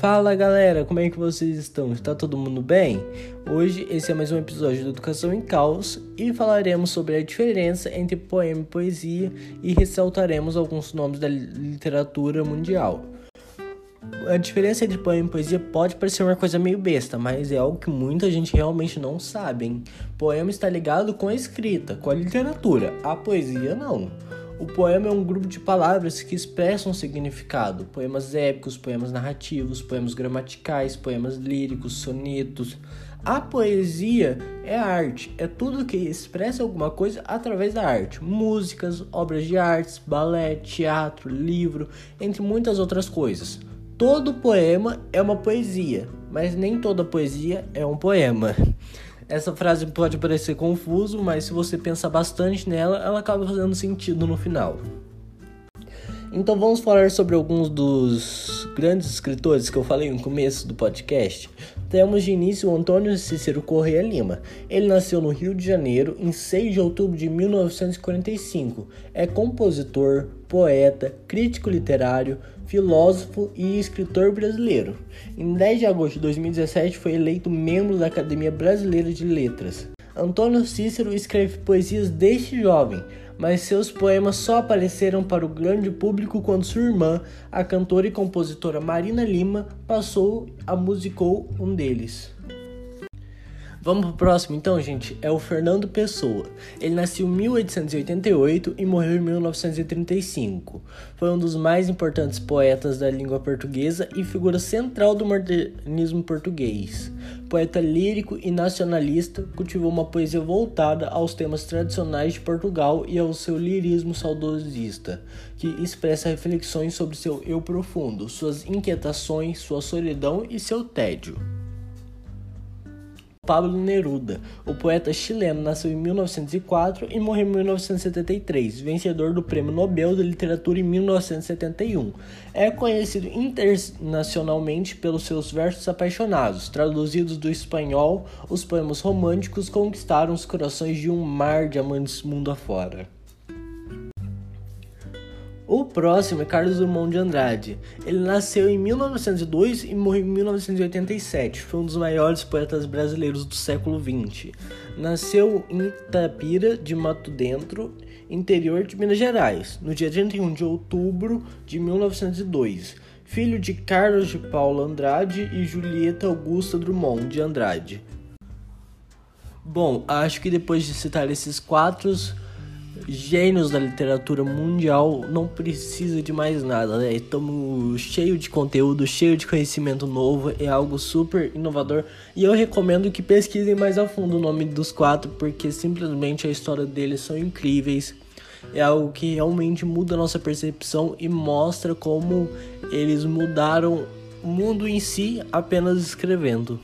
Fala galera, como é que vocês estão? Está todo mundo bem? Hoje esse é mais um episódio do Educação em Caos e falaremos sobre a diferença entre poema e poesia e ressaltaremos alguns nomes da literatura mundial. A diferença entre poema e poesia pode parecer uma coisa meio besta, mas é algo que muita gente realmente não sabe. Hein? Poema está ligado com a escrita, com a literatura, a poesia não. O poema é um grupo de palavras que expressam significado. Poemas épicos, poemas narrativos, poemas gramaticais, poemas líricos, sonetos. A poesia é arte, é tudo que expressa alguma coisa através da arte. Músicas, obras de artes, balé, teatro, livro, entre muitas outras coisas. Todo poema é uma poesia, mas nem toda poesia é um poema. Essa frase pode parecer confuso, mas se você pensar bastante nela, ela acaba fazendo sentido no final. Então vamos falar sobre alguns dos grandes escritores que eu falei no começo do podcast. Temos de início o Antônio Cícero Correia Lima. Ele nasceu no Rio de Janeiro em 6 de outubro de 1945. É compositor, poeta, crítico literário, filósofo e escritor brasileiro. Em 10 de agosto de 2017 foi eleito membro da Academia Brasileira de Letras. Antônio Cícero escreve poesias desde jovem, mas seus poemas só apareceram para o grande público quando sua irmã, a cantora e compositora Marina Lima, passou a musicou um deles. Vamos pro próximo então, gente. É o Fernando Pessoa. Ele nasceu em 1888 e morreu em 1935. Foi um dos mais importantes poetas da língua portuguesa e figura central do modernismo português. Poeta lírico e nacionalista, cultivou uma poesia voltada aos temas tradicionais de Portugal e ao seu lirismo saudosista, que expressa reflexões sobre seu eu profundo, suas inquietações, sua solidão e seu tédio. Pablo Neruda. O poeta chileno nasceu em 1904 e morreu em 1973, vencedor do Prêmio Nobel de Literatura em 1971. É conhecido internacionalmente pelos seus versos apaixonados, traduzidos do espanhol, os poemas românticos conquistaram os corações de um mar de amantes mundo afora. O próximo é Carlos Drummond de Andrade. Ele nasceu em 1902 e morreu em 1987. Foi um dos maiores poetas brasileiros do século XX. Nasceu em Itapira de Mato Dentro, interior de Minas Gerais, no dia 31 de outubro de 1902. Filho de Carlos de Paula Andrade e Julieta Augusta Drummond de Andrade. Bom, acho que depois de citar esses quatro gênios da literatura mundial não precisa de mais nada, né? Estamos cheio de conteúdo, cheio de conhecimento novo, é algo super inovador e eu recomendo que pesquisem mais a fundo o nome dos quatro porque simplesmente a história deles são incríveis. É algo que realmente muda a nossa percepção e mostra como eles mudaram o mundo em si apenas escrevendo.